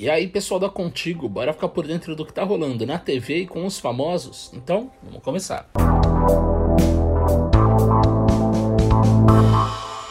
E aí, pessoal da Contigo, bora ficar por dentro do que tá rolando na TV e com os famosos? Então, vamos começar.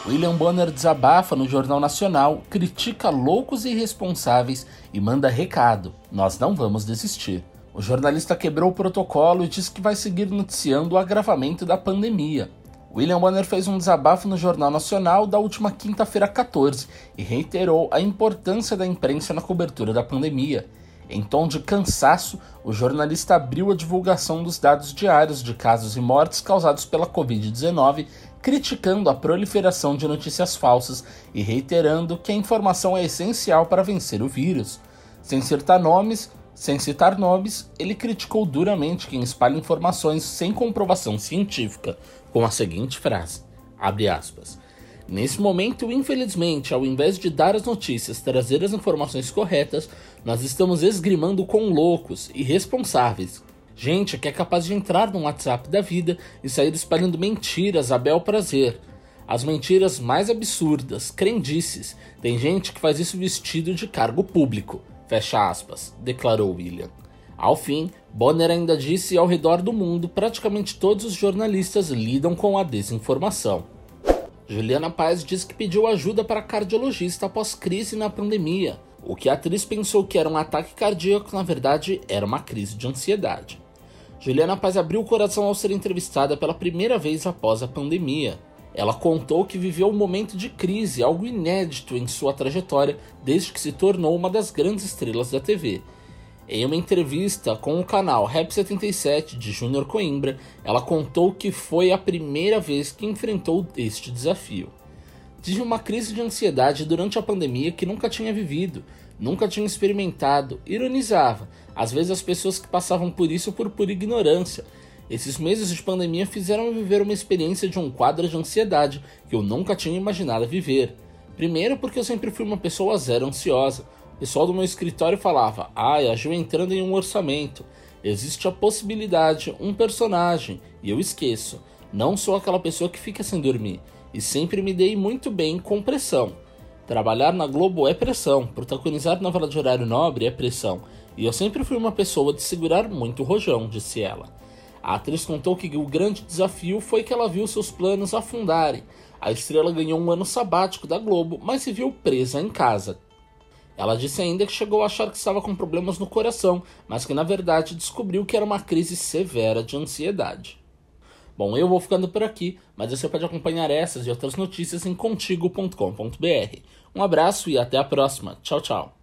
William Bonner desabafa no Jornal Nacional, critica loucos e irresponsáveis e manda recado: nós não vamos desistir. O jornalista quebrou o protocolo e disse que vai seguir noticiando o agravamento da pandemia. William Bonner fez um desabafo no Jornal Nacional da última quinta-feira 14 e reiterou a importância da imprensa na cobertura da pandemia. Em tom de cansaço, o jornalista abriu a divulgação dos dados diários de casos e mortes causados pela Covid-19, criticando a proliferação de notícias falsas e reiterando que a informação é essencial para vencer o vírus. Sem citar nomes, sem citar nomes, ele criticou duramente quem espalha informações sem comprovação científica, com a seguinte frase: aspas. Nesse momento, infelizmente, ao invés de dar as notícias, trazer as informações corretas, nós estamos esgrimando com loucos, irresponsáveis. Gente que é capaz de entrar no WhatsApp da vida e sair espalhando mentiras a bel prazer. As mentiras mais absurdas, crendices. Tem gente que faz isso vestido de cargo público. Fecha aspas, declarou William. Ao fim, Bonner ainda disse ao redor do mundo praticamente todos os jornalistas lidam com a desinformação. Juliana Paz disse que pediu ajuda para cardiologista após crise na pandemia. O que a atriz pensou que era um ataque cardíaco, na verdade, era uma crise de ansiedade. Juliana Paz abriu o coração ao ser entrevistada pela primeira vez após a pandemia. Ela contou que viveu um momento de crise, algo inédito em sua trajetória desde que se tornou uma das grandes estrelas da TV. Em uma entrevista com o canal Rap 77 de Júnior Coimbra, ela contou que foi a primeira vez que enfrentou este desafio. Tive uma crise de ansiedade durante a pandemia que nunca tinha vivido, nunca tinha experimentado, ironizava, às vezes as pessoas que passavam por isso por pura ignorância, esses meses de pandemia fizeram viver uma experiência de um quadro de ansiedade que eu nunca tinha imaginado viver. Primeiro, porque eu sempre fui uma pessoa zero ansiosa. O pessoal do meu escritório falava: ai, a Ju entrando em um orçamento. Existe a possibilidade, um personagem, e eu esqueço. Não sou aquela pessoa que fica sem dormir, e sempre me dei muito bem com pressão. Trabalhar na Globo é pressão, protagonizar novela de horário nobre é pressão, e eu sempre fui uma pessoa de segurar muito o rojão, disse ela. A atriz contou que o grande desafio foi que ela viu seus planos afundarem. A estrela ganhou um ano sabático da Globo, mas se viu presa em casa. Ela disse ainda que chegou a achar que estava com problemas no coração, mas que na verdade descobriu que era uma crise severa de ansiedade. Bom, eu vou ficando por aqui, mas você pode acompanhar essas e outras notícias em contigo.com.br. Um abraço e até a próxima. Tchau, tchau.